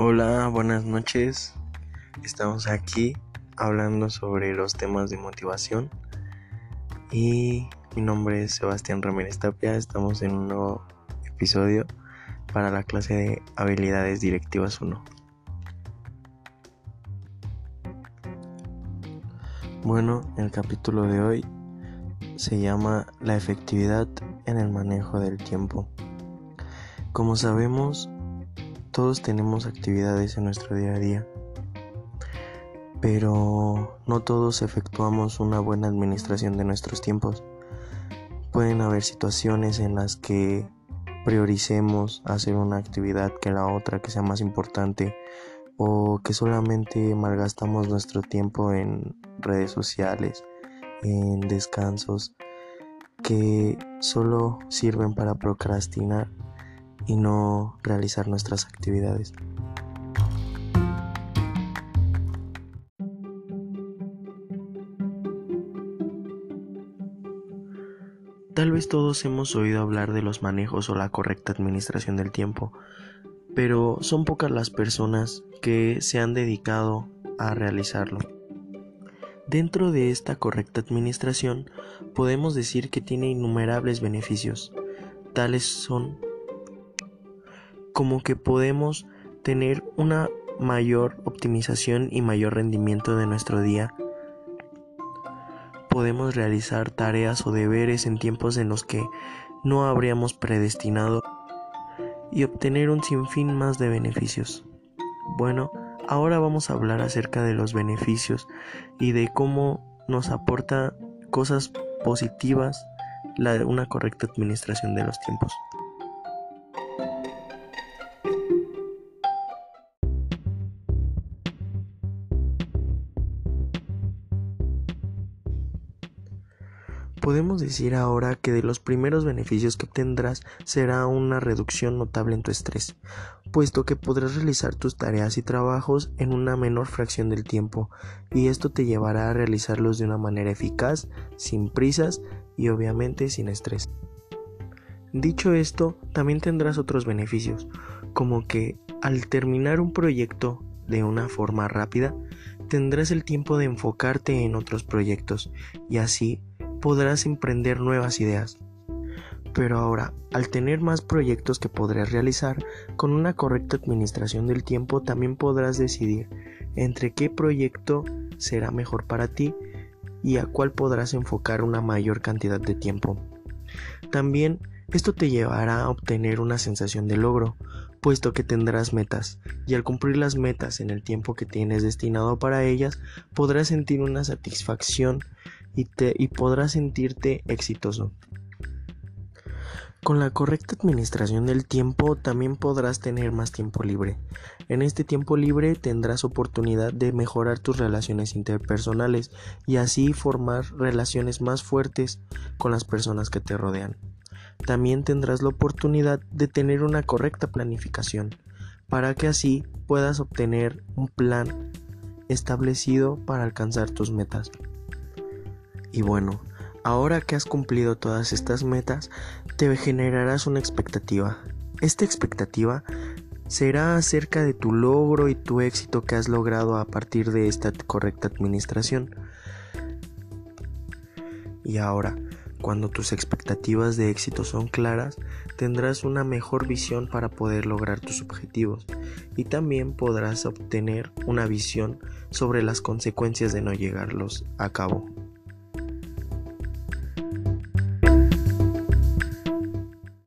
Hola, buenas noches. Estamos aquí hablando sobre los temas de motivación. Y mi nombre es Sebastián Ramírez Tapia. Estamos en un nuevo episodio para la clase de habilidades directivas 1. Bueno, el capítulo de hoy se llama La efectividad en el manejo del tiempo. Como sabemos, todos tenemos actividades en nuestro día a día, pero no todos efectuamos una buena administración de nuestros tiempos. Pueden haber situaciones en las que prioricemos hacer una actividad que la otra que sea más importante o que solamente malgastamos nuestro tiempo en redes sociales, en descansos que solo sirven para procrastinar y no realizar nuestras actividades. Tal vez todos hemos oído hablar de los manejos o la correcta administración del tiempo, pero son pocas las personas que se han dedicado a realizarlo. Dentro de esta correcta administración podemos decir que tiene innumerables beneficios. Tales son como que podemos tener una mayor optimización y mayor rendimiento de nuestro día. Podemos realizar tareas o deberes en tiempos en los que no habríamos predestinado y obtener un sinfín más de beneficios. Bueno, ahora vamos a hablar acerca de los beneficios y de cómo nos aporta cosas positivas una correcta administración de los tiempos. Podemos decir ahora que de los primeros beneficios que obtendrás será una reducción notable en tu estrés, puesto que podrás realizar tus tareas y trabajos en una menor fracción del tiempo, y esto te llevará a realizarlos de una manera eficaz, sin prisas y obviamente sin estrés. Dicho esto, también tendrás otros beneficios, como que al terminar un proyecto de una forma rápida, tendrás el tiempo de enfocarte en otros proyectos y así podrás emprender nuevas ideas. Pero ahora, al tener más proyectos que podrás realizar, con una correcta administración del tiempo también podrás decidir entre qué proyecto será mejor para ti y a cuál podrás enfocar una mayor cantidad de tiempo. También esto te llevará a obtener una sensación de logro, puesto que tendrás metas, y al cumplir las metas en el tiempo que tienes destinado para ellas, podrás sentir una satisfacción y, podrás sentirte exitoso. Con la correcta administración del tiempo también podrás tener más tiempo libre. En este tiempo libre tendrás oportunidad de mejorar tus relaciones interpersonales y así formar relaciones más fuertes con las personas que te rodean. También tendrás la oportunidad de tener una correcta planificación para que así puedas obtener un plan establecido para alcanzar tus metas. Y bueno, ahora que has cumplido todas estas metas, te generarás una expectativa. Esta expectativa será acerca de tu logro y tu éxito que has logrado a partir de esta correcta administración. Y ahora, cuando tus expectativas de éxito son claras, tendrás una mejor visión para poder lograr tus objetivos y también podrás obtener una visión sobre las consecuencias de no llegarlos a cabo.